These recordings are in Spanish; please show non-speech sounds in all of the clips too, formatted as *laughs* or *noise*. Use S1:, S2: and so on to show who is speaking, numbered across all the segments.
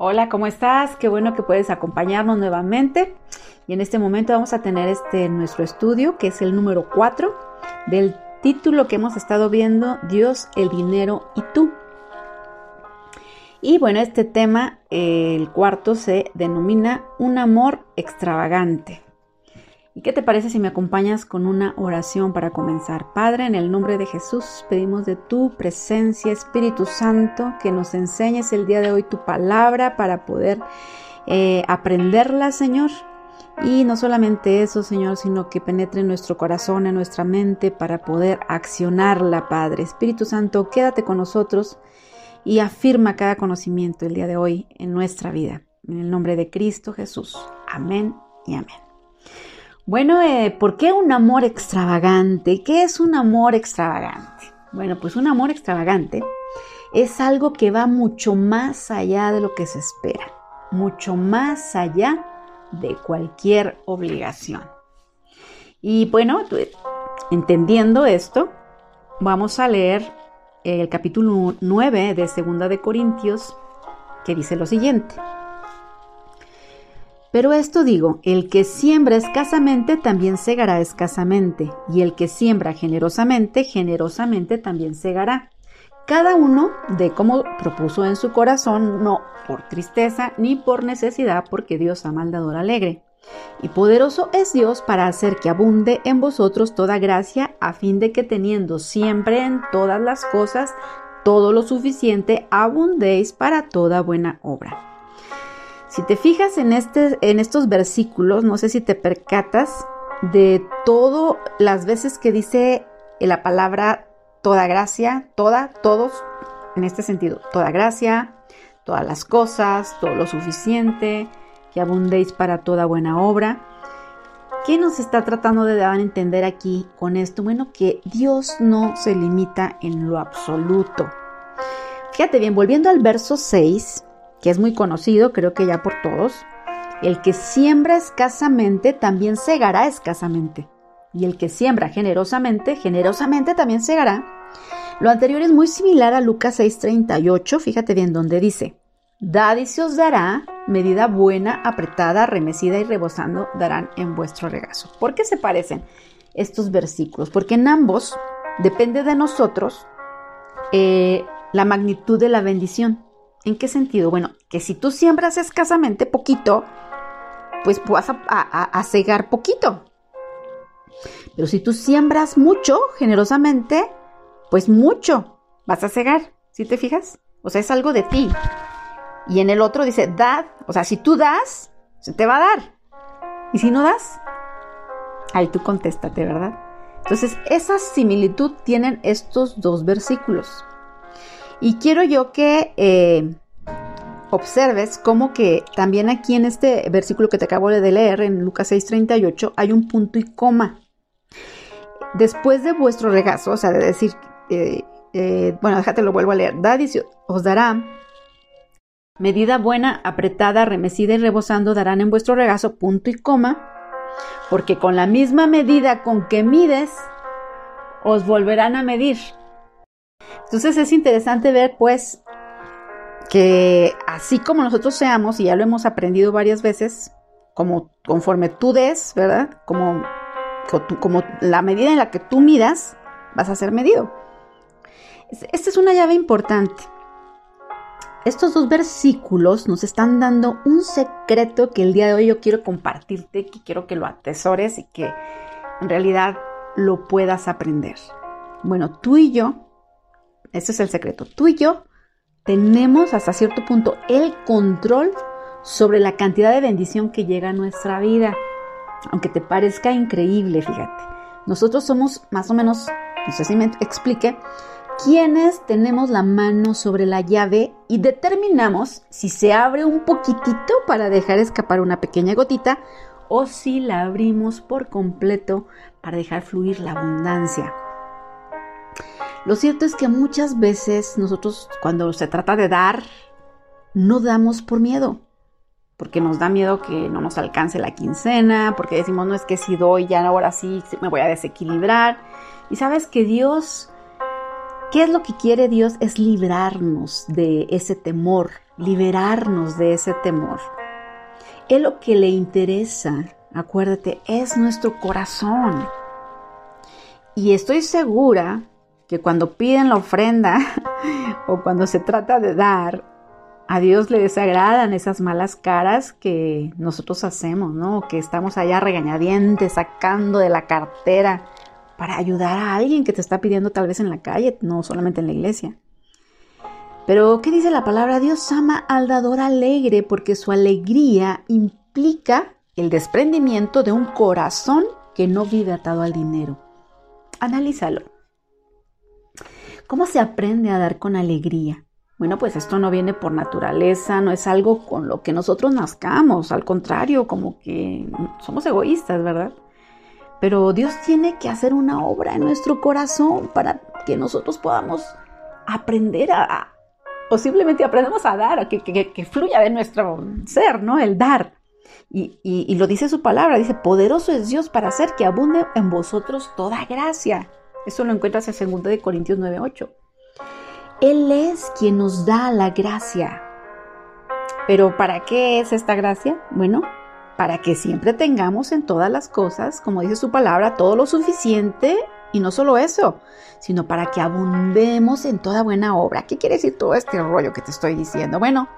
S1: Hola, ¿cómo estás? Qué bueno que puedes acompañarnos nuevamente. Y en este momento vamos a tener este nuestro estudio, que es el número 4 del título que hemos estado viendo, Dios, el dinero y tú. Y bueno, este tema, el cuarto, se denomina un amor extravagante. ¿Y qué te parece si me acompañas con una oración para comenzar? Padre, en el nombre de Jesús pedimos de tu presencia, Espíritu Santo, que nos enseñes el día de hoy tu palabra para poder eh, aprenderla, Señor. Y no solamente eso, Señor, sino que penetre en nuestro corazón, en nuestra mente, para poder accionarla, Padre. Espíritu Santo, quédate con nosotros y afirma cada conocimiento el día de hoy en nuestra vida. En el nombre de Cristo Jesús. Amén y amén. Bueno, eh, ¿por qué un amor extravagante? ¿Qué es un amor extravagante? Bueno, pues un amor extravagante es algo que va mucho más allá de lo que se espera, mucho más allá de cualquier obligación. Y bueno, entendiendo esto, vamos a leer el capítulo 9 de Segunda de Corintios, que dice lo siguiente. Pero esto digo, el que siembra escasamente también segará escasamente, y el que siembra generosamente, generosamente también segará. Cada uno de como propuso en su corazón, no por tristeza ni por necesidad, porque Dios ama al dador alegre. Y poderoso es Dios para hacer que abunde en vosotros toda gracia, a fin de que teniendo siempre en todas las cosas todo lo suficiente, abundéis para toda buena obra. Si te fijas en, este, en estos versículos, no sé si te percatas de todas las veces que dice la palabra toda gracia, toda, todos, en este sentido, toda gracia, todas las cosas, todo lo suficiente, que abundéis para toda buena obra. ¿Qué nos está tratando de dar a entender aquí con esto? Bueno, que Dios no se limita en lo absoluto. Fíjate bien, volviendo al verso 6, que es muy conocido, creo que ya por todos, el que siembra escasamente también segará escasamente. Y el que siembra generosamente, generosamente también segará. Lo anterior es muy similar a Lucas 6:38, fíjate bien donde dice, Dad y se os dará, medida buena, apretada, remecida y rebosando darán en vuestro regazo. ¿Por qué se parecen estos versículos? Porque en ambos depende de nosotros eh, la magnitud de la bendición. ¿En qué sentido? Bueno, que si tú siembras escasamente poquito, pues vas a, cegar poquito. Pero si tú siembras mucho, generosamente, pues mucho vas a cegar. ¿Sí te fijas? O sea, es algo de ti. Y en el otro dice, dad. O sea, si tú das, se te va a dar. Y si no das, ahí tú contéstate, ¿verdad? Entonces, esa similitud tienen estos dos versículos. Y quiero yo que eh, observes cómo que también aquí en este versículo que te acabo de leer, en Lucas 6:38, hay un punto y coma. Después de vuestro regazo, o sea, de decir, eh, eh, bueno, déjate lo vuelvo a leer, dad y os dará medida buena, apretada, remecida y rebosando darán en vuestro regazo punto y coma, porque con la misma medida con que mides, os volverán a medir. Entonces es interesante ver pues que así como nosotros seamos, y ya lo hemos aprendido varias veces, como conforme tú des, ¿verdad? Como, como la medida en la que tú midas, vas a ser medido. Esta es una llave importante. Estos dos versículos nos están dando un secreto que el día de hoy yo quiero compartirte, que quiero que lo atesores y que en realidad lo puedas aprender. Bueno, tú y yo ese es el secreto. Tú y yo tenemos hasta cierto punto el control sobre la cantidad de bendición que llega a nuestra vida. Aunque te parezca increíble, fíjate. Nosotros somos más o menos, no sé si me explique, quienes tenemos la mano sobre la llave y determinamos si se abre un poquitito para dejar escapar una pequeña gotita o si la abrimos por completo para dejar fluir la abundancia. Lo cierto es que muchas veces nosotros cuando se trata de dar, no damos por miedo, porque nos da miedo que no nos alcance la quincena, porque decimos, no es que si doy ya ahora sí me voy a desequilibrar. Y sabes que Dios ¿Qué es lo que quiere Dios? Es librarnos de ese temor, liberarnos de ese temor. Es lo que le interesa, acuérdate, es nuestro corazón. Y estoy segura que cuando piden la ofrenda *laughs* o cuando se trata de dar, a Dios le desagradan esas malas caras que nosotros hacemos, ¿no? Que estamos allá regañadientes, sacando de la cartera para ayudar a alguien que te está pidiendo tal vez en la calle, no solamente en la iglesia. Pero, ¿qué dice la palabra? Dios ama al dador alegre porque su alegría implica el desprendimiento de un corazón que no vive atado al dinero. Analízalo. ¿Cómo se aprende a dar con alegría? Bueno, pues esto no viene por naturaleza, no es algo con lo que nosotros nazcamos, al contrario, como que somos egoístas, ¿verdad? Pero Dios tiene que hacer una obra en nuestro corazón para que nosotros podamos aprender a, o simplemente aprendamos a dar, a que, que, fluya de nuestro ser, ¿no? El dar. Y, y, lo dice su palabra, dice, poderoso es Dios para hacer que abunde en vosotros toda gracia. Eso lo encuentras en 2 de Corintios 9:8. Él es quien nos da la gracia. Pero ¿para qué es esta gracia? Bueno, para que siempre tengamos en todas las cosas, como dice su palabra, todo lo suficiente y no solo eso, sino para que abundemos en toda buena obra. ¿Qué quiere decir todo este rollo que te estoy diciendo? Bueno,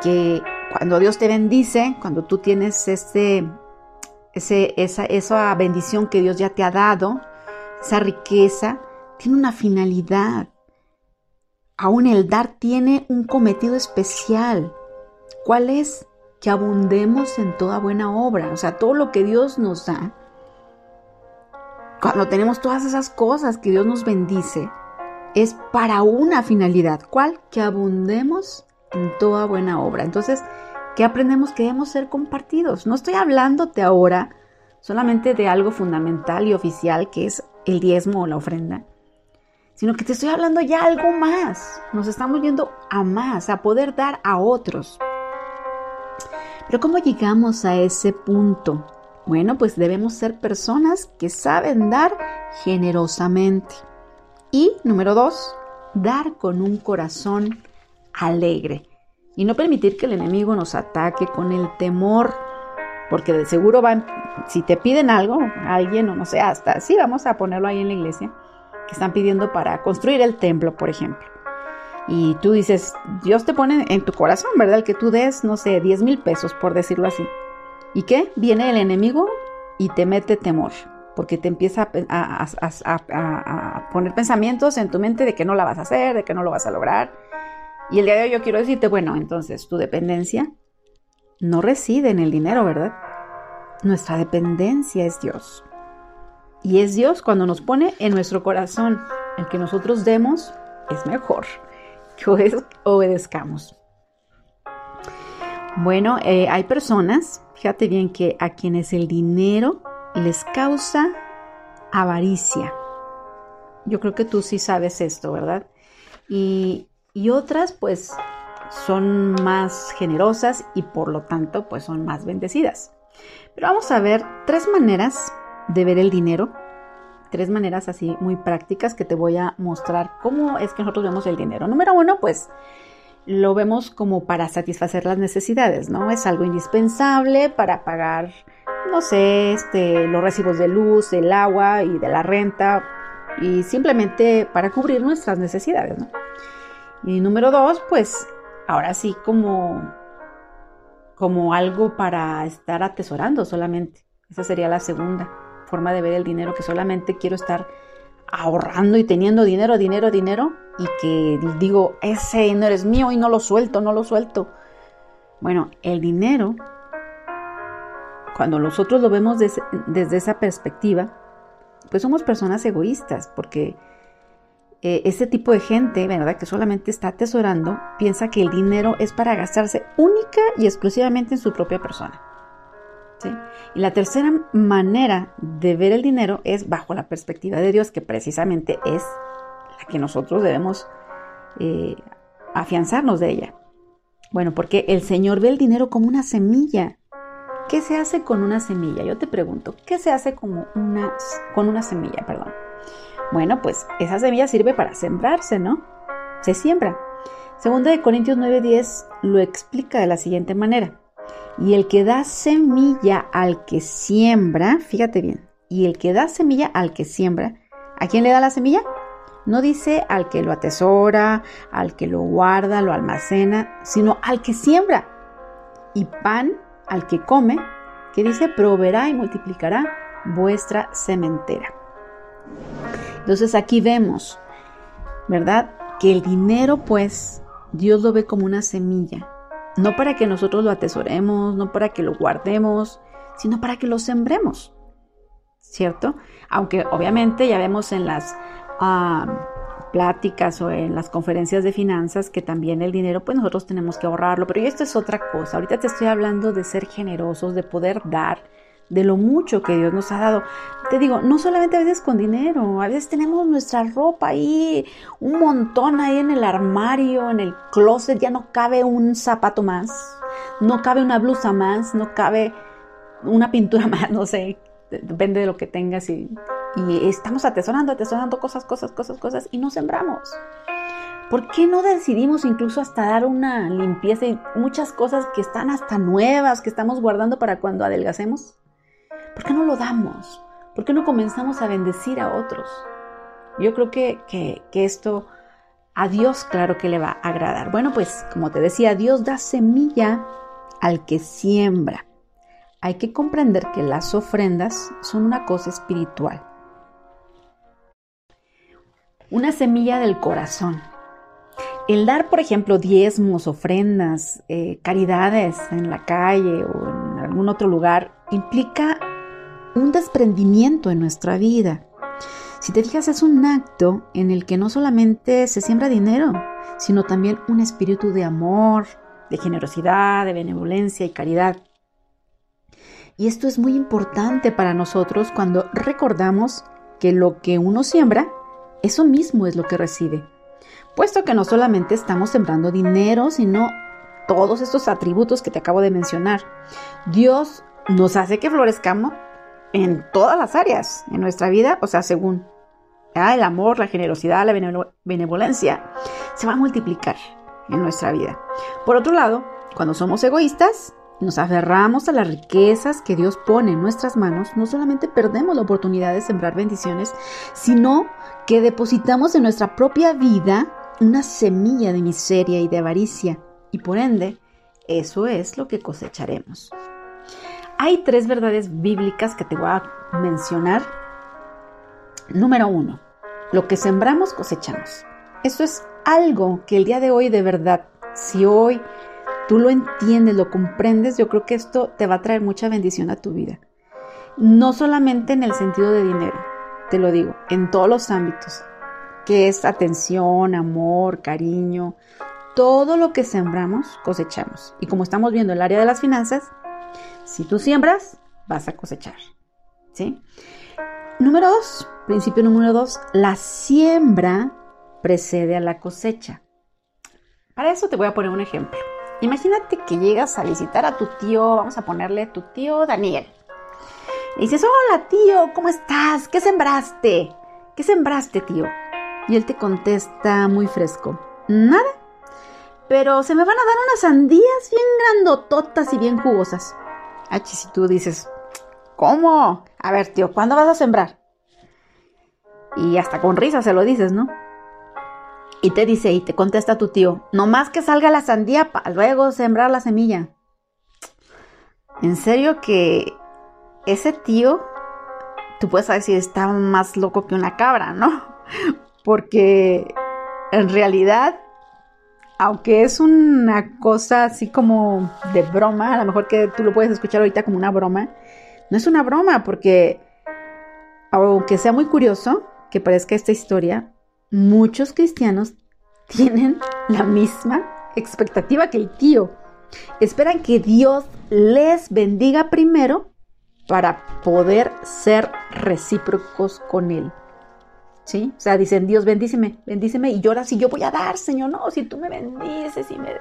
S1: que cuando Dios te bendice, cuando tú tienes ese, esa, esa bendición que Dios ya te ha dado, esa riqueza, tiene una finalidad. Aún el dar tiene un cometido especial. ¿Cuál es? Que abundemos en toda buena obra. O sea, todo lo que Dios nos da, cuando tenemos todas esas cosas que Dios nos bendice, es para una finalidad. ¿Cuál? Que abundemos en toda buena obra. Entonces, ¿qué aprendemos? Que debemos ser compartidos. No estoy hablándote ahora solamente de algo fundamental y oficial que es el diezmo o la ofrenda sino que te estoy hablando ya algo más. Nos estamos yendo a más, a poder dar a otros. Pero ¿cómo llegamos a ese punto? Bueno, pues debemos ser personas que saben dar generosamente. Y número dos, dar con un corazón alegre. Y no permitir que el enemigo nos ataque con el temor. Porque de seguro van, si te piden algo, alguien o no sé, hasta sí, vamos a ponerlo ahí en la iglesia que están pidiendo para construir el templo, por ejemplo. Y tú dices, Dios te pone en tu corazón, ¿verdad? El que tú des, no sé, 10 mil pesos, por decirlo así. ¿Y qué? Viene el enemigo y te mete temor, porque te empieza a, a, poner pensamientos en tu mente de que no la vas a hacer, de que no lo vas a lograr. Y el día de hoy yo quiero decirte, bueno, entonces tu dependencia no reside en el dinero, ¿verdad? Nuestra dependencia es Dios. Y es Dios cuando nos pone en nuestro corazón el que nosotros demos, es mejor que obedezcamos. Bueno, eh, hay personas, fíjate bien, que a quienes el dinero les causa avaricia. Yo creo que tú sí sabes esto, ¿verdad? Y, y otras pues son más generosas y por lo tanto pues son más bendecidas. Pero vamos a ver tres maneras de ver el dinero. Tres maneras así muy prácticas que te voy a mostrar cómo es que nosotros vemos el dinero. Número uno, pues lo vemos como para satisfacer las necesidades, ¿no? Es algo indispensable para pagar, no sé, este, los recibos de luz, el agua y de la renta y simplemente para cubrir nuestras necesidades, ¿no? Y número dos, pues ahora sí como, como algo para estar atesorando solamente. Esa sería la segunda forma de ver el dinero, que solamente quiero estar ahorrando y teniendo dinero, dinero, dinero, y que digo, ese dinero es mío y no lo suelto, no lo suelto. Bueno, el dinero, cuando nosotros lo vemos desde, esa perspectiva, pues somos personas egoístas, porque eh, ese tipo de gente, ¿verdad? Que solamente está atesorando, piensa que el dinero es para gastarse única y exclusivamente en su propia persona. Y la tercera manera de ver el dinero es bajo la perspectiva de Dios, que precisamente es la que nosotros debemos eh, afianzarnos de ella. Bueno, porque el Señor ve el dinero como una semilla. ¿Qué se hace con una semilla? Yo te pregunto, ¿qué se hace una, con una semilla? Perdón. Bueno, pues esa semilla sirve para sembrarse, ¿no? Se siembra. Segunda de Corintios 9:10 lo explica de la siguiente manera. Y el que da semilla al que siembra, fíjate bien, y el que da semilla al que siembra, ¿a quién le da la semilla? No dice al que lo atesora, al que lo guarda, lo almacena, sino al que siembra. Y pan al que come, que dice proveerá y multiplicará vuestra sementera. Entonces aquí vemos, ¿verdad? Que el dinero pues Dios lo ve como una semilla, no para que nosotros lo atesoremos, no para que lo guardemos, sino para que lo sembremos, ¿cierto? Aunque obviamente ya vemos en las pláticas o en las conferencias de finanzas que también el dinero, pues nosotros tenemos que ahorrarlo, pero esto es otra cosa. Ahorita te estoy hablando de ser generosos, de poder dar, de lo mucho que Dios nos ha dado. Te digo, no solamente a veces con dinero, a veces tenemos nuestra ropa ahí, un montón ahí en el armario, en el closet, ya no cabe un zapato más, no cabe una blusa más, no cabe una pintura *laughs* más, no sé, depende de lo que tengas y y estamos atesorando, atesorando cosas, cosas, cosas, cosas y no sembramos. ¿Por qué no decidimos incluso hasta dar una limpieza y muchas cosas que están hasta nuevas, que estamos guardando para cuando adelgacemos? ¿Por qué no lo damos? ¿Por qué no comenzamos a bendecir a otros? Yo creo que, que, esto a Dios claro que le va a agradar. Bueno, pues como te decía, Dios da semilla al que siembra. Hay que comprender que las ofrendas son una cosa espiritual una semilla del corazón. El dar, por ejemplo, diezmos, ofrendas, eh, caridades en la calle o en algún otro lugar, implica un desprendimiento en nuestra vida. Si te fijas, es un acto en el que no solamente se siembra dinero, sino también un espíritu de amor, de generosidad, de benevolencia y caridad. Y esto es muy importante para nosotros cuando recordamos que lo que uno siembra, eso mismo es lo que recibe. Puesto que no solamente estamos sembrando dinero, sino todos estos atributos que te acabo de mencionar. Dios nos hace que florezcamos en todas las áreas en nuestra vida, o sea, según el amor, la generosidad, la benevolencia, se va a multiplicar en nuestra vida. Por otro lado, cuando somos egoístas, nos aferramos a las riquezas que Dios pone en nuestras manos, no solamente perdemos la oportunidad de sembrar bendiciones, sino que depositamos en nuestra propia vida una semilla de miseria y de avaricia, y por ende, eso es lo que cosecharemos. Hay tres verdades bíblicas que te voy a mencionar. Número uno, lo que sembramos cosechamos. Esto es algo que el día de hoy de verdad, si hoy tú lo entiendes, lo comprendes, yo creo que esto te va a traer mucha bendición a tu vida. No solamente en el sentido de dinero, te lo digo, en todos los ámbitos, que es atención, amor, cariño, todo lo que sembramos, cosechamos. Y como estamos viendo el área de las finanzas, si tú siembras, vas a cosechar. ¿Sí? Número dos, principio número dos, la siembra precede a la cosecha. Para eso te voy a poner un ejemplo. Imagínate que llegas a visitar a tu tío, vamos a ponerle tu tío Daniel. Y dices, hola tío, ¿cómo estás? ¿Qué sembraste? ¿Qué sembraste, tío? Y él te contesta muy fresco, nada. Pero se me van a dar unas sandías bien grandototas y bien jugosas. Ah, si tú dices, ¿cómo? A ver, tío, ¿cuándo vas a sembrar? Y hasta con risa se lo dices, ¿no? Y te dice, y te contesta tu tío, no más que salga la sandía para luego sembrar la semilla. En serio que ese tío, tú puedes si está más loco que una cabra, ¿no? *laughs* Porque en realidad, aunque es una cosa así como de broma, a lo mejor que tú lo puedes escuchar ahorita como una broma, no es una broma porque, aunque sea muy curioso que parezca esta historia, muchos cristianos *laughs* tienen la misma expectativa que el tío. Esperan que Dios les bendiga primero para poder ser recíprocos con Él. ¿Sí? O sea, dicen, Dios bendíceme, bendíceme y llora si yo voy a dar, Señor. No, si tú me bendices y me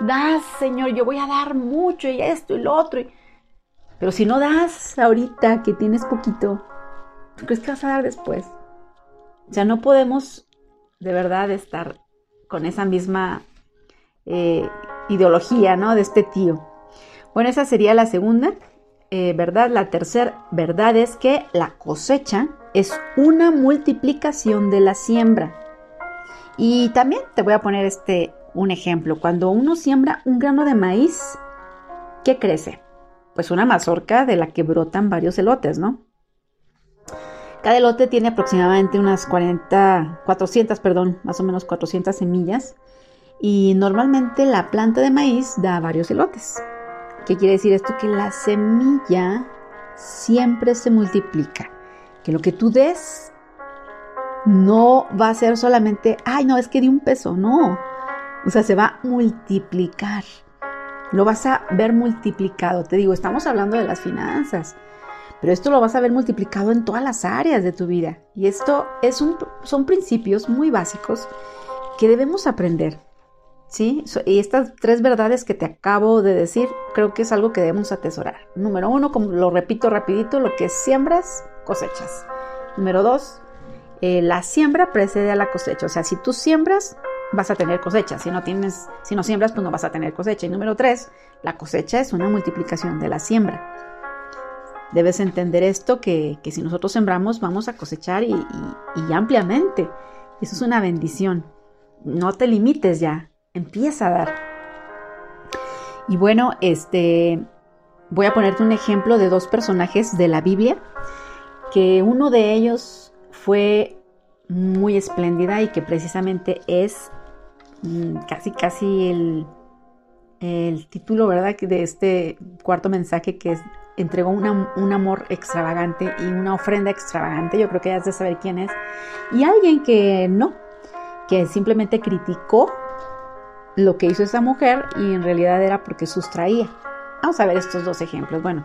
S1: das, Señor, yo voy a dar mucho y esto y lo otro. Pero si no das ahorita que tienes poquito, ¿tú crees que vas a dar después? O sea, no podemos de verdad estar con esa misma eh, ideología, ¿no? De este tío. Bueno, esa sería la segunda eh, verdad. La tercera verdad es que la cosecha es una multiplicación de la siembra. Y también te voy a poner este un ejemplo. Cuando uno siembra un grano de maíz, ¿qué crece? Pues una mazorca de la que brotan varios elotes, ¿no? Cada elote tiene aproximadamente unas 40, 400, perdón, más o menos 400 semillas. Y normalmente la planta de maíz da varios elotes. ¿Qué quiere decir esto? Que la semilla siempre se multiplica. Que lo que tú des no va a ser solamente, ay, no, es que di un peso, no. O sea, se va a multiplicar. Lo vas a ver multiplicado. Te digo, estamos hablando de las finanzas, pero esto lo vas a ver multiplicado en todas las áreas de tu vida. Y esto es un, son principios muy básicos que debemos aprender. ¿Sí? Y estas tres verdades que te acabo de decir, creo que es algo que debemos atesorar. Número uno, como lo repito rapidito, lo que siembras, cosechas. Número dos, eh, la siembra precede a la cosecha. O sea, si tú siembras, vas a tener cosecha. Si no tienes, si no siembras, pues no vas a tener cosecha. Y número tres, la cosecha es una multiplicación de la siembra. Debes entender esto que, si nosotros sembramos vamos a cosechar y, ampliamente. Eso es una bendición. No te limites ya, empieza a dar. Y bueno, este voy a ponerte un ejemplo de dos personajes de la Biblia, que uno de ellos fue muy espléndida y que precisamente es mm, casi casi el, el título, ¿verdad? De este cuarto mensaje que entregó un amor extravagante y una ofrenda extravagante. Yo creo que ya has de saber quién es. Y alguien que no, que simplemente criticó lo que hizo esa mujer y en realidad era porque sustraía. Vamos a ver estos dos ejemplos. Bueno,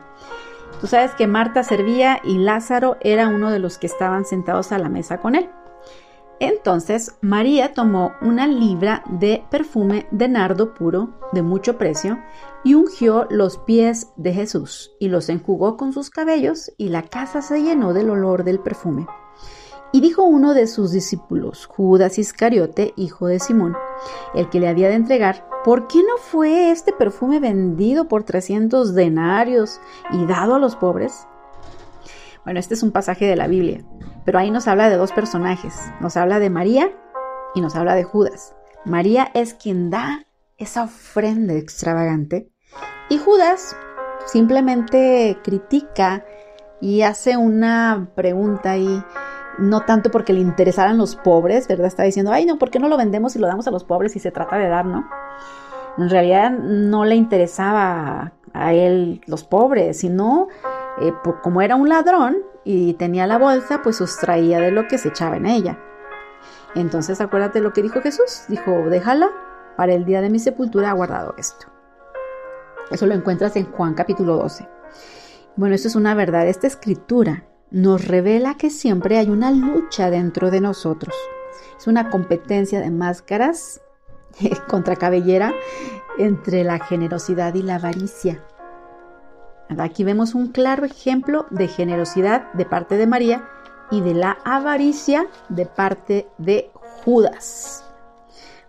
S1: tú sabes que Marta servía y Lázaro era uno de los que estaban sentados a la mesa con él. Entonces María tomó una libra de perfume de nardo puro de mucho precio y ungió los pies de Jesús y los enjugó con sus cabellos y la casa se llenó del olor del perfume. Y dijo uno de sus discípulos, Judas Iscariote, hijo de Simón, el que le había de entregar, ¿por qué no fue este perfume vendido por 300 denarios y dado a los pobres? Bueno, este es un pasaje de la Biblia, pero ahí nos habla de dos personajes. Nos habla de María y nos habla de Judas. María es quien da esa ofrenda extravagante y Judas simplemente critica y hace una pregunta y no tanto porque le interesaran los pobres, ¿verdad? Está diciendo, ay, no, ¿por qué no lo vendemos y lo damos a los pobres y se trata de dar, ¿no? En realidad no le interesaba a él los pobres, sino eh, como era un ladrón, y tenía la bolsa, pues sustraía de lo que se echaba en ella. Entonces acuérdate lo que dijo Jesús. Dijo, déjala, para el día de mi sepultura ha guardado esto. Eso lo encuentras en Juan capítulo 12. Bueno, esto es una verdad. Esta escritura nos revela que siempre hay una lucha dentro de nosotros. Es una competencia de máscaras *laughs* contra cabellera entre la generosidad y la avaricia. Aquí vemos un claro ejemplo de generosidad de parte de María y de la avaricia de parte de Judas.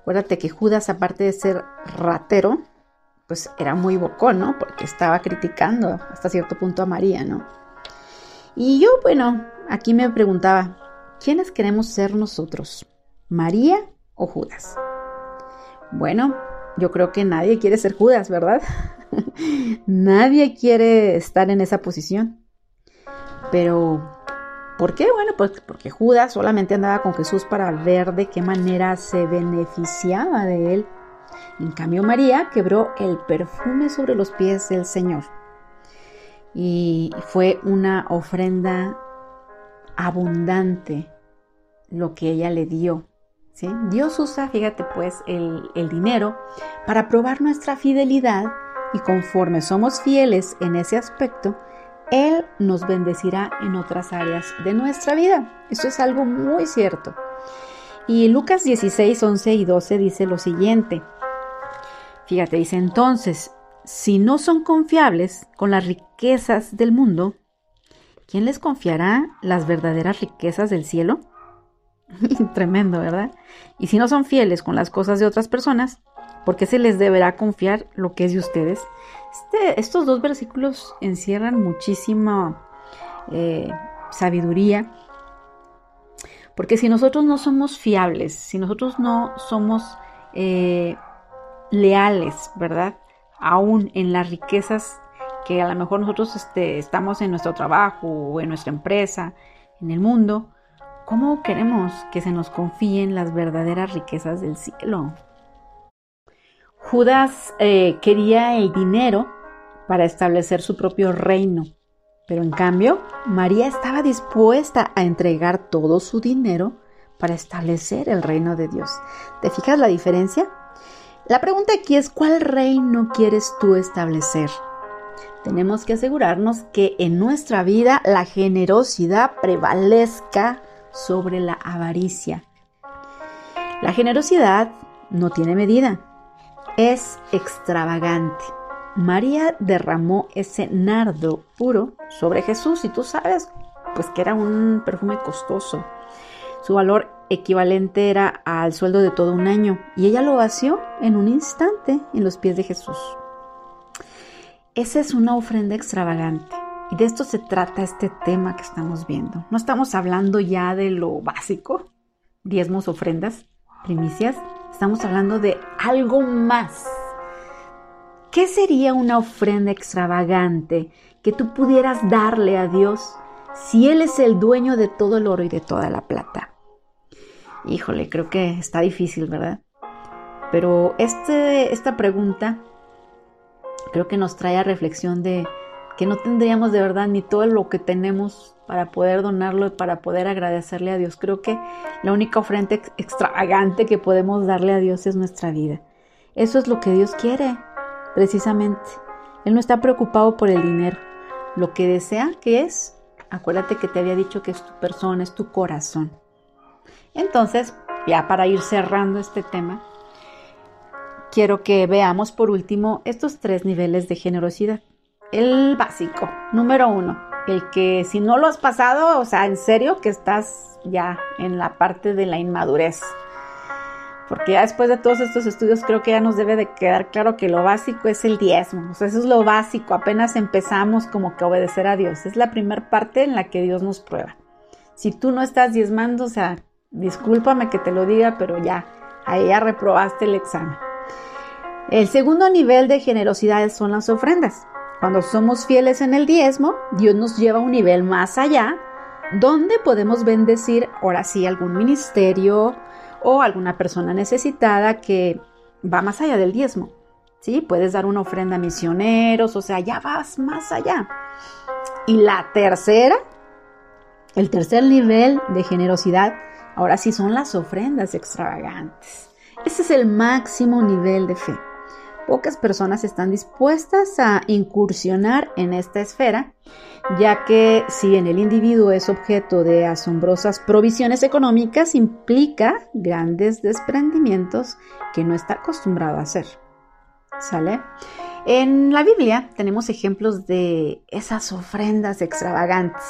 S1: Acuérdate que Judas, aparte de ser ratero, pues era muy bocón, ¿no? Porque estaba criticando hasta cierto punto a María, ¿no? Y yo, bueno, aquí me preguntaba, ¿quiénes queremos ser nosotros? ¿María o Judas? Bueno, yo creo que nadie quiere ser Judas, ¿verdad? *laughs* Nadie quiere estar en esa posición. Pero, ¿por qué? Bueno, pues porque Judas solamente andaba con Jesús para ver de qué manera se beneficiaba de él. En cambio, María quebró el perfume sobre los pies del Señor. Y fue una ofrenda abundante lo que ella le dio. Dios usa, fíjate pues, el, el dinero para probar nuestra fidelidad y conforme somos fieles en ese aspecto, Él nos bendecirá en otras áreas de nuestra vida. Esto es algo muy cierto. Y Lucas 16, 11 y 12 dice lo siguiente. Fíjate, dice entonces, si no son confiables con las riquezas del mundo, ¿quién les confiará las verdaderas riquezas del cielo? *laughs* Tremendo, ¿verdad? Y si no son fieles con las cosas de otras personas, ¿por qué se les deberá confiar lo que es de ustedes? Este, estos dos versículos encierran muchísima eh, sabiduría, porque si nosotros no somos fiables, si nosotros no somos eh, leales, ¿verdad? Aún en las riquezas que a lo mejor nosotros este, estamos en nuestro trabajo o en nuestra empresa, en el mundo, ¿cómo queremos que se nos confíen las verdaderas riquezas del cielo? Judas eh, quería el dinero para establecer su propio reino, pero en cambio María estaba dispuesta a entregar todo su dinero para establecer el reino de Dios. ¿Te fijas la diferencia? La pregunta aquí es, ¿cuál reino quieres tú establecer? Tenemos que asegurarnos que en nuestra vida la generosidad prevalezca sobre la avaricia. La generosidad no tiene medida, es extravagante. María derramó ese nardo puro sobre Jesús y tú sabes pues que era un perfume costoso. Su valor equivalente era al sueldo de todo un año y ella lo vació en un instante en los pies de Jesús. Esa es una ofrenda extravagante y de esto se trata este tema que estamos viendo. No estamos hablando ya de lo básico, diezmos, ofrendas, primicias, estamos hablando de algo más. ¿Qué sería una ofrenda extravagante que tú pudieras darle a Dios si Él es el dueño de todo el oro y de toda la plata? Híjole, creo que está difícil, ¿verdad? Pero este, esta pregunta creo que nos trae a reflexión de que no tendríamos de verdad ni todo lo que tenemos para poder donarlo y para poder agradecerle a Dios. Creo que la única ofrenda extravagante que podemos darle a Dios es nuestra vida. Eso es lo que Dios quiere, precisamente. Él no está preocupado por el dinero. Lo que desea que es, acuérdate que te había dicho que es tu persona, es tu corazón. Entonces, ya para ir cerrando este tema, quiero que veamos por último estos tres niveles de generosidad. El básico, número uno, el que si no lo has pasado, o sea, en serio que estás ya en la parte de la inmadurez. Porque ya después de todos estos estudios creo que ya nos debe de quedar claro que lo básico es el diezmo. O sea, eso es lo básico. Apenas empezamos como que obedecer a Dios. Es la primera parte en la que Dios nos prueba. Si tú no estás diezmando, o sea, discúlpame que te lo diga, pero ya, ahí ya reprobaste el examen. El segundo nivel de generosidad son las ofrendas. Cuando somos fieles en el diezmo, Dios nos lleva a un nivel más allá, donde podemos bendecir ahora sí algún ministerio o alguna persona necesitada que va más allá del diezmo. ¿Sí? Puedes dar una ofrenda a misioneros, o sea, ya vas más allá. Y la tercera, el tercer nivel de generosidad, ahora sí son las ofrendas extravagantes. Ese es el máximo nivel de fe. Pocas personas están dispuestas a incursionar en esta esfera, ya que si en el individuo es objeto de asombrosas provisiones económicas, implica grandes desprendimientos que no está acostumbrado a hacer. ¿Sale? En la Biblia tenemos ejemplos de esas ofrendas extravagantes.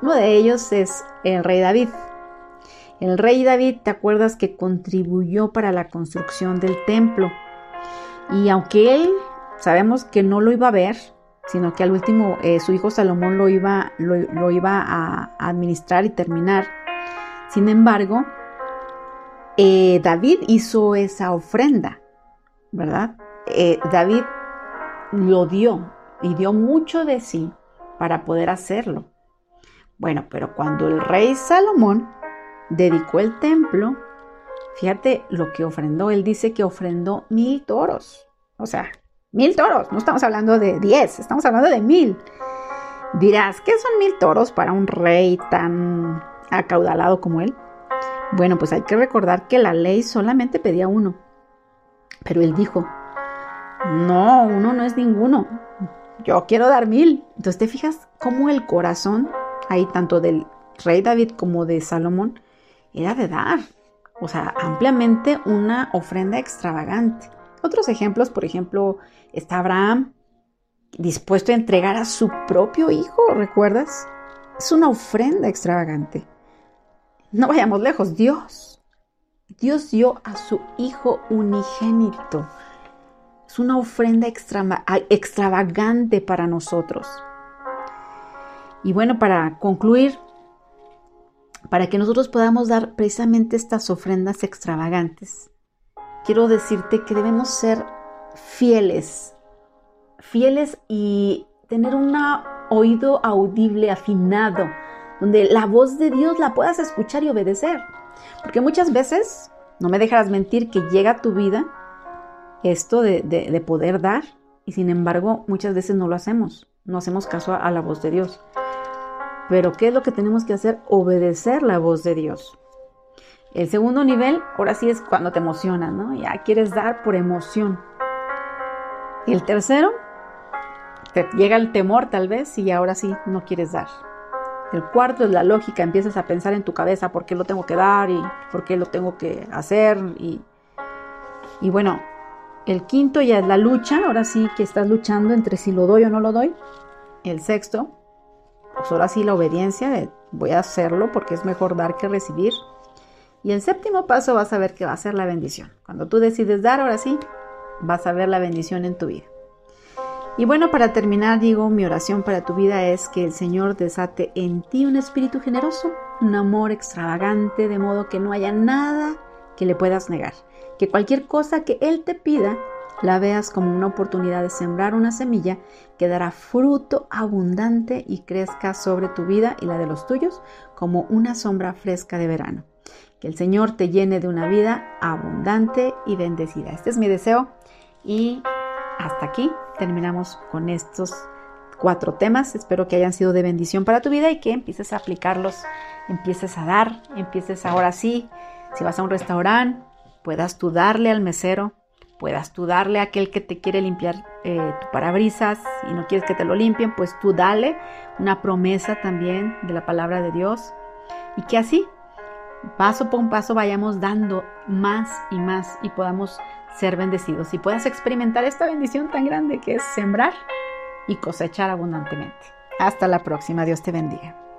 S1: Uno de ellos es el rey David. El rey David, ¿te acuerdas que contribuyó para la construcción del templo? Y aunque él sabemos que no lo iba a ver, sino que al último eh, su hijo Salomón lo iba, lo, iba a, administrar y terminar. Sin embargo, eh, David hizo esa ofrenda, ¿verdad? Eh, David lo dio y dio mucho de sí para poder hacerlo. Bueno, pero cuando el rey Salomón dedicó el templo, Fíjate lo que ofrendó. Él dice que ofrendó mil toros. O sea, mil toros. No estamos hablando de diez, estamos hablando de mil. Dirás, ¿qué son mil toros para un rey tan acaudalado como él? Bueno, pues hay que recordar que la ley solamente pedía uno. Pero él dijo, no, uno no es ninguno. Yo quiero dar mil. Entonces te fijas cómo el corazón, ahí tanto del rey David como de Salomón, era de dar o sea, ampliamente una ofrenda extravagante. Otros ejemplos, por ejemplo, está Abraham dispuesto a entregar a su propio hijo, ¿recuerdas? Es una ofrenda extravagante. No vayamos lejos, Dios. Dios dio a su Hijo unigénito. Es una ofrenda extravagante para nosotros. Y bueno, para concluir, para que nosotros podamos dar precisamente estas ofrendas extravagantes, quiero decirte que debemos ser fieles, fieles y tener un oído audible, afinado, donde la voz de Dios la puedas escuchar y obedecer. Porque muchas veces, no me dejarás mentir, que llega a tu vida esto de, poder dar y sin embargo muchas veces no lo hacemos, no hacemos caso a la voz de Dios. Pero ¿qué es lo que tenemos que hacer? Obedecer la voz de Dios. El segundo nivel, ahora sí es cuando te emociona, ¿no? Ya quieres dar por emoción. El tercero, te llega el temor tal vez y ahora sí no quieres dar. El cuarto es la lógica, empiezas a pensar en tu cabeza por qué lo tengo que dar y por qué lo tengo que hacer. Y, y bueno, el quinto ya es la lucha, ahora sí que estás luchando entre si lo doy o no lo doy. El sexto, pues ahora sí la obediencia voy a hacerlo porque es mejor dar que recibir. Y el séptimo paso vas a ver que va a ser la bendición. Cuando tú decides dar, ahora sí, vas a ver la bendición en tu vida. Y bueno, para terminar, digo, mi oración para tu vida es que el Señor desate en ti un espíritu generoso, un amor extravagante, de modo que no haya nada que le puedas negar. Que cualquier cosa que Él te pida, la veas como una oportunidad de sembrar una semilla que dará fruto abundante y crezca sobre tu vida y la de los tuyos como una sombra fresca de verano. Que el Señor te llene de una vida abundante y bendecida. Este es mi deseo y hasta aquí terminamos con estos cuatro temas. Espero que hayan sido de bendición para tu vida y que empieces a aplicarlos, empieces a dar, empieces ahora sí, si vas a un restaurante, puedas tú darle al mesero puedas tú darle a aquel que te quiere limpiar eh, tu parabrisas y no quieres que te lo limpien, pues tú dale una promesa también de la palabra de Dios y que así, paso por paso, vayamos dando más y más y podamos ser bendecidos y puedas experimentar esta bendición tan grande que es sembrar y cosechar abundantemente. Hasta la próxima, Dios te bendiga.